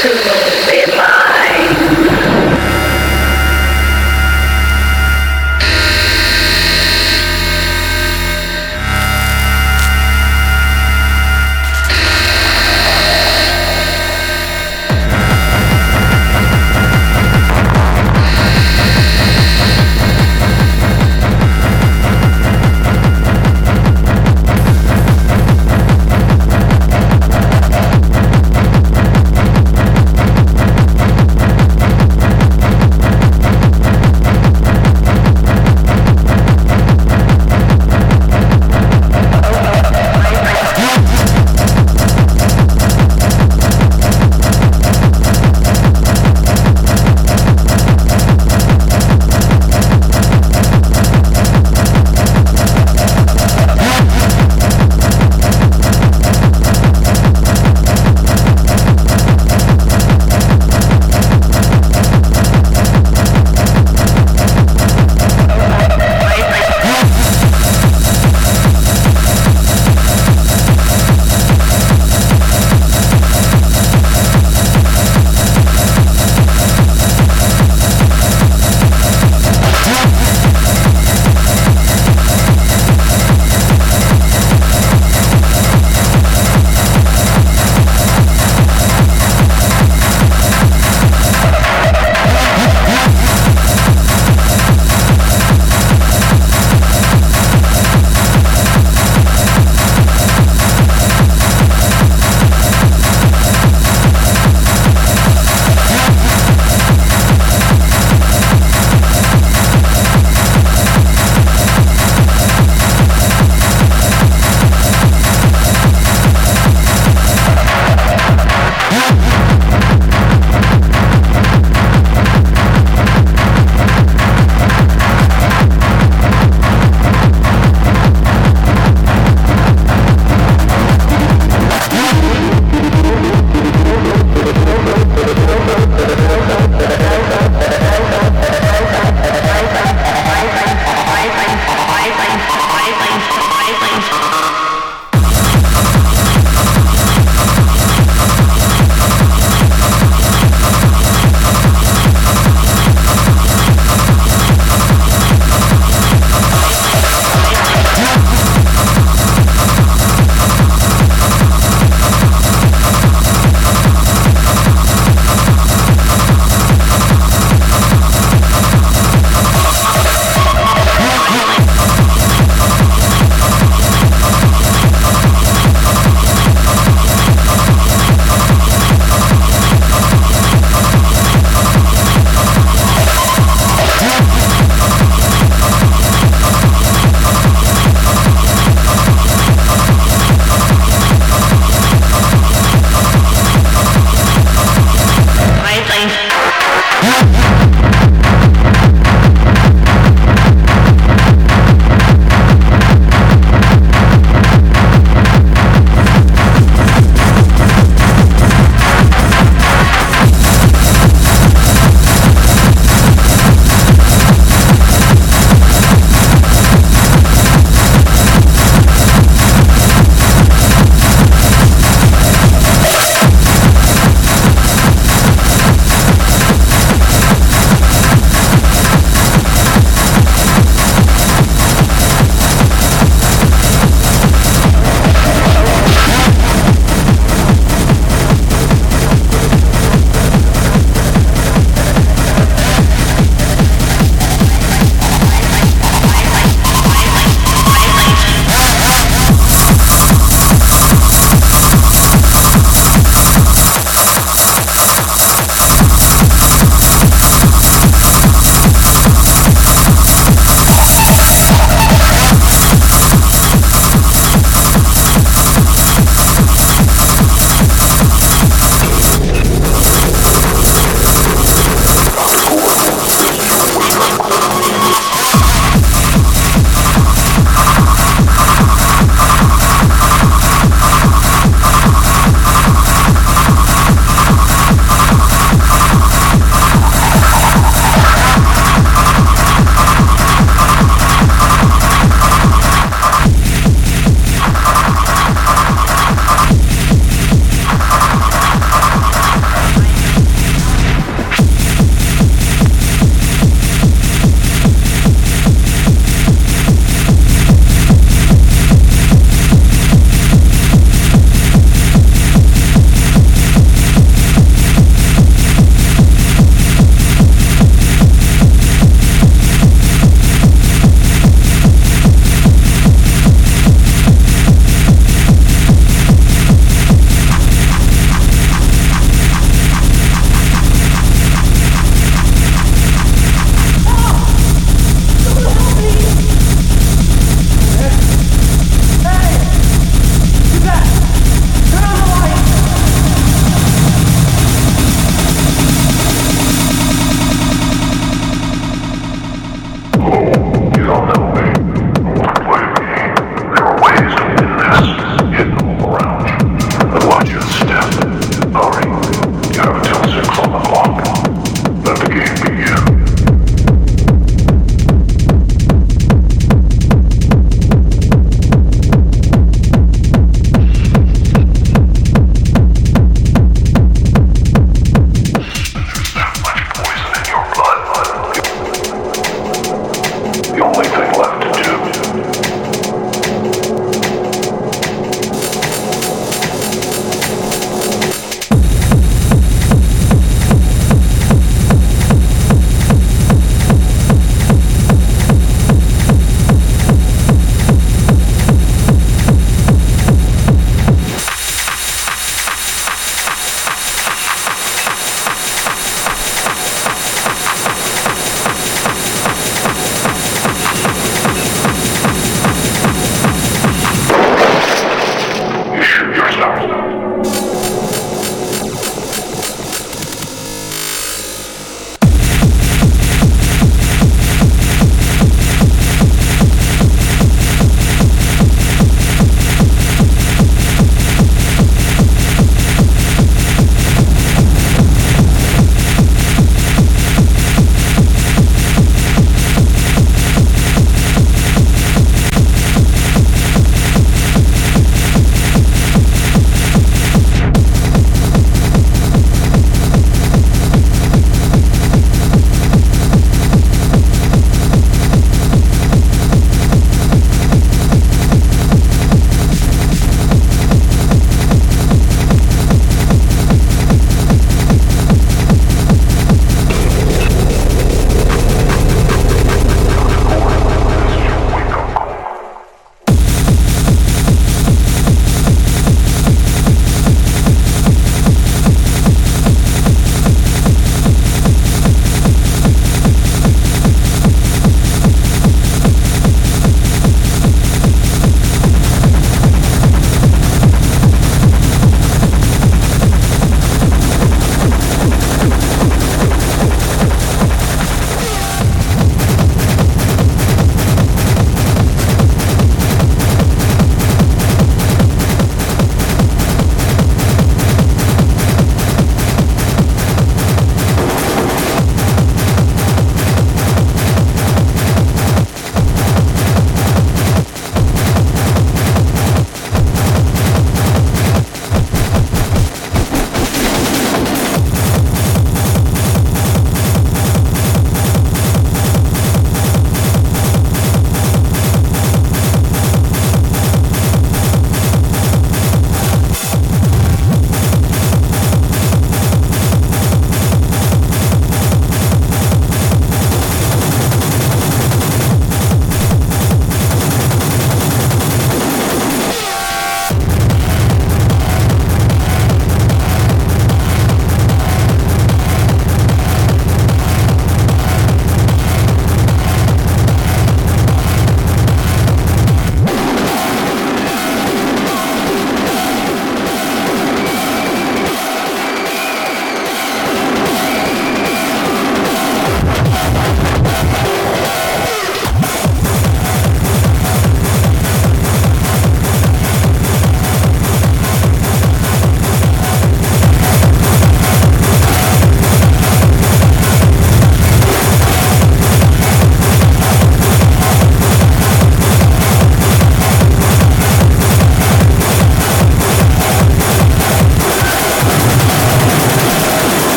criminal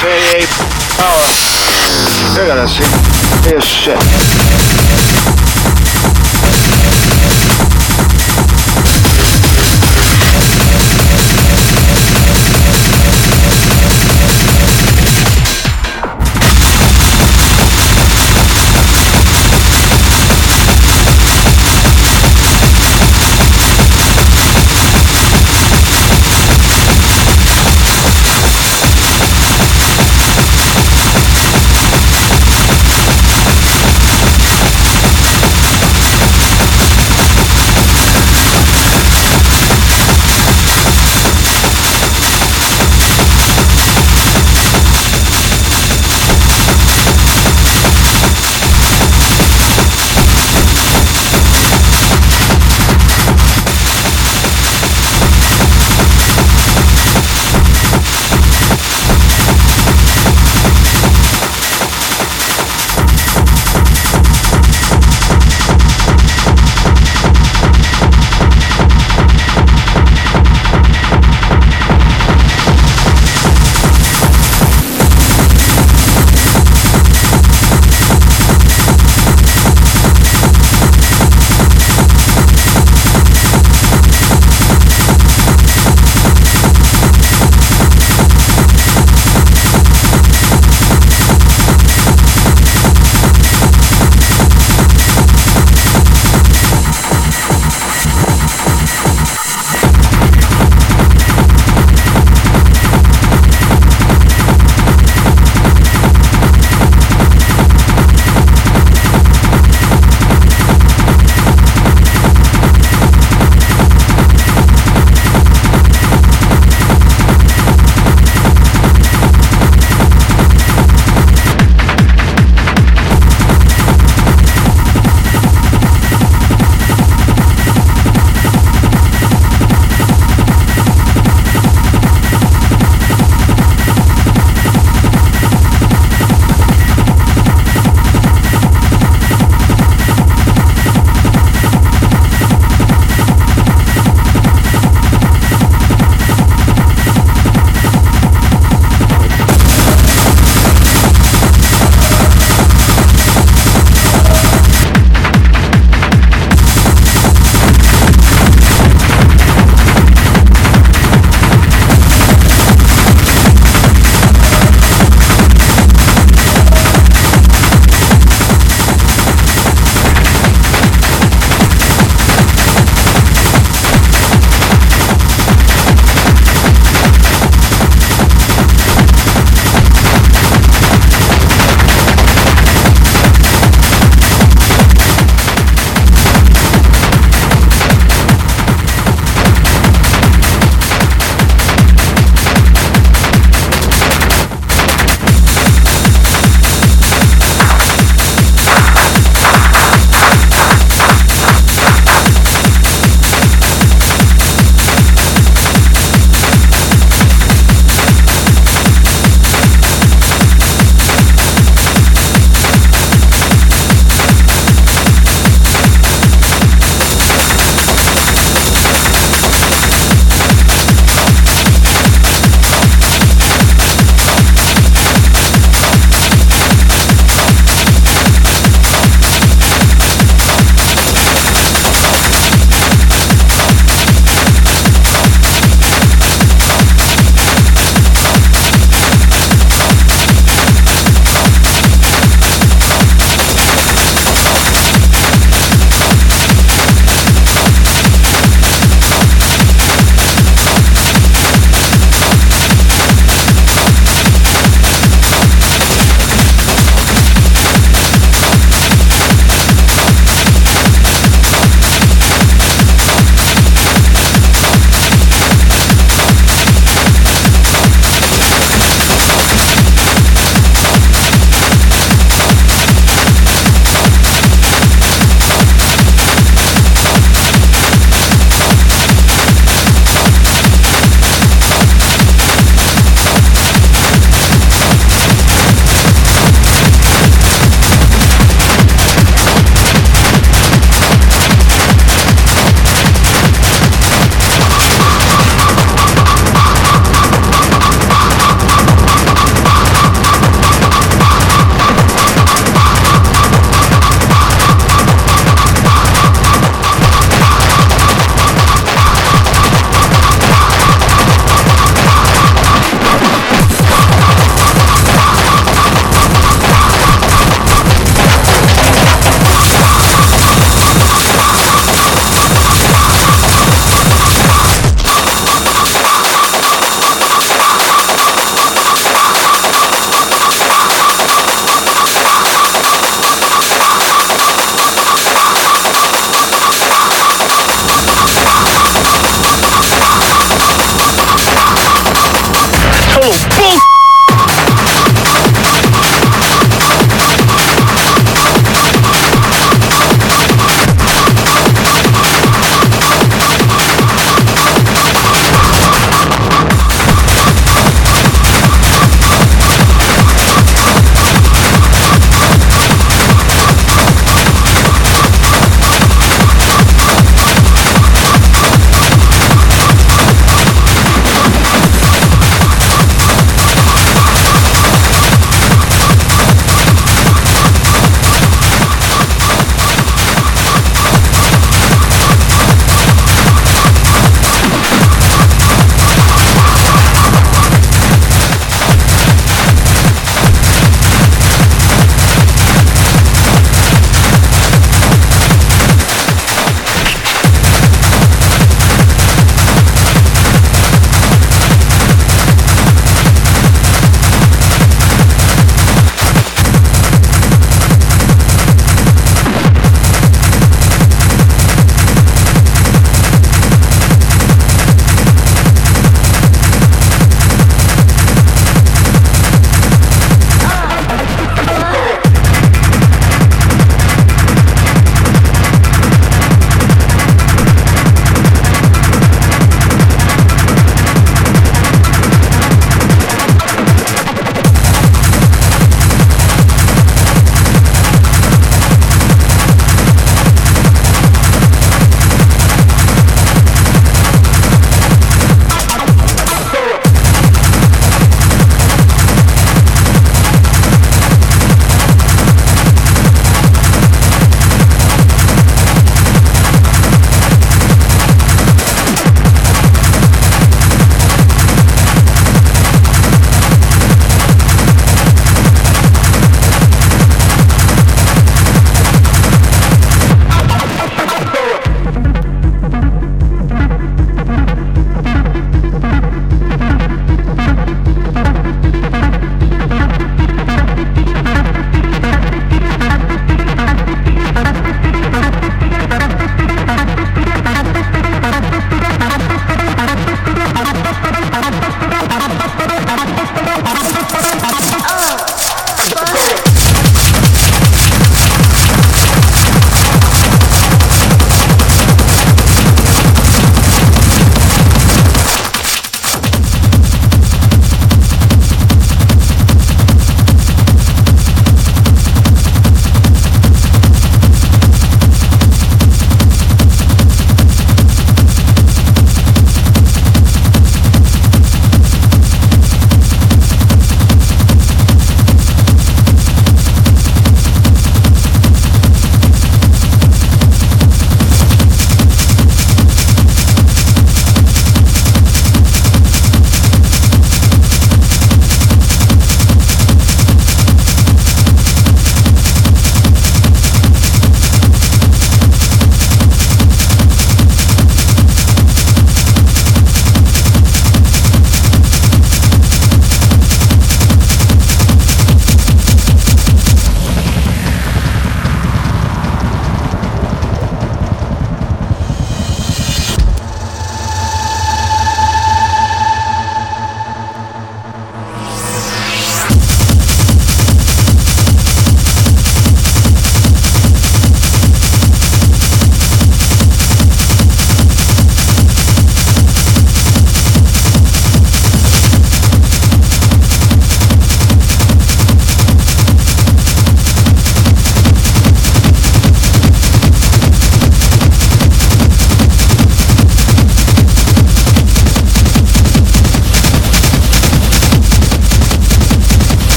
V8 power. You're gonna see this shit.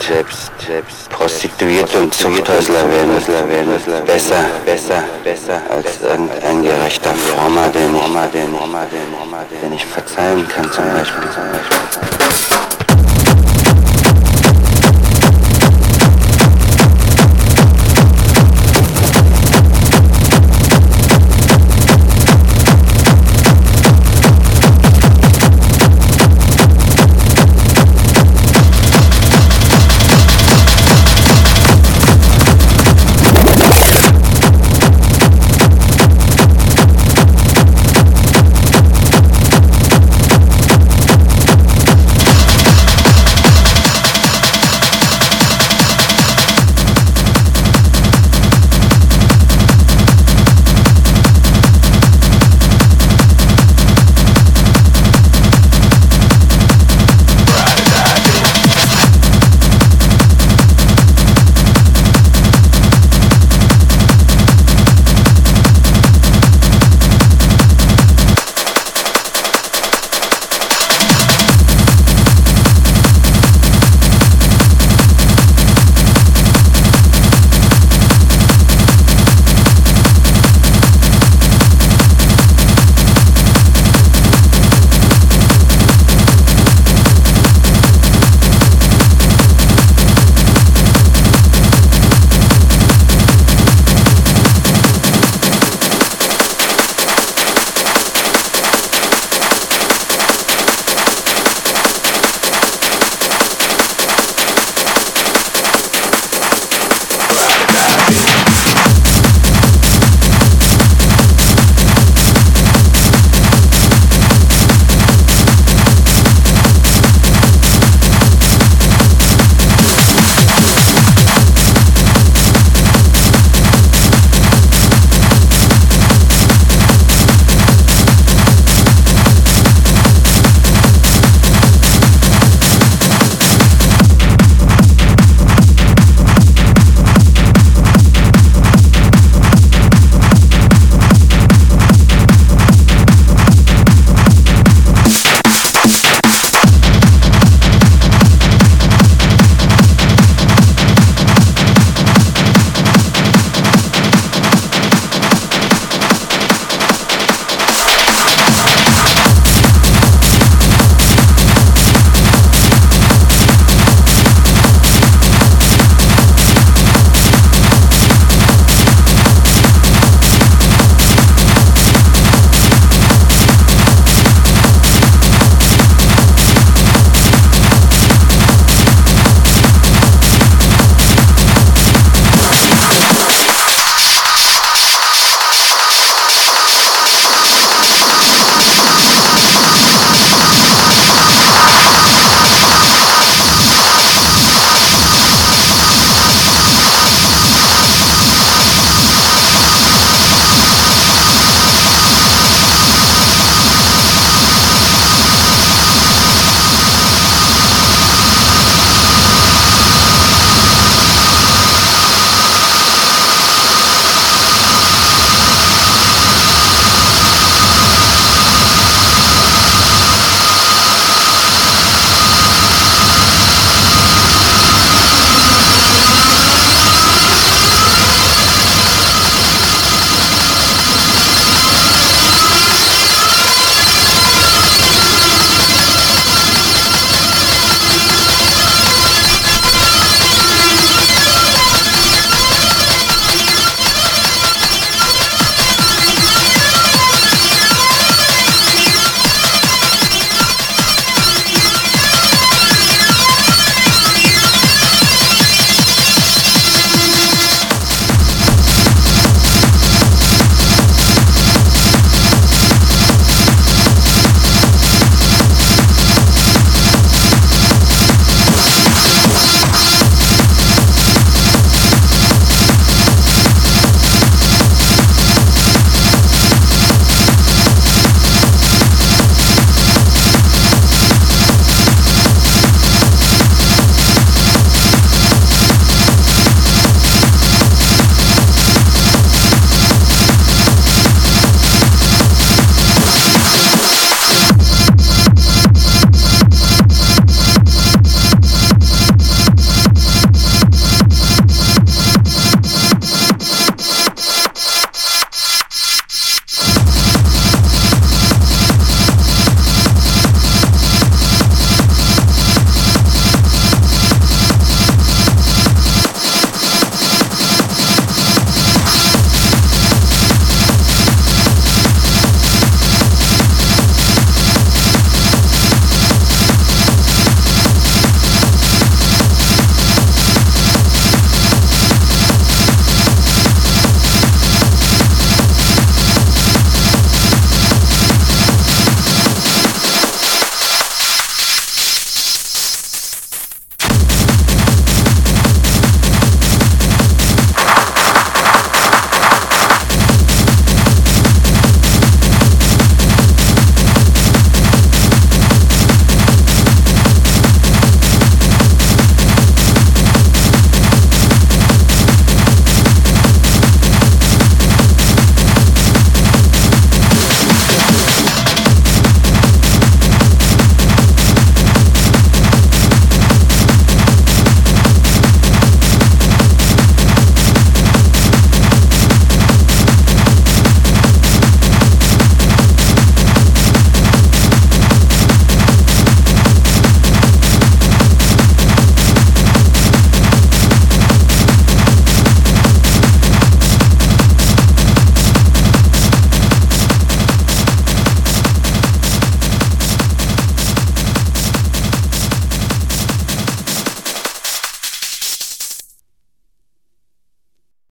Selbst, selbst Prostituierte und Zuchthäusler werden, werden besser, besser, besser als irgendein gerechter Frommer, den ich, den ich verzeihen kann zum Beispiel. Zum Beispiel.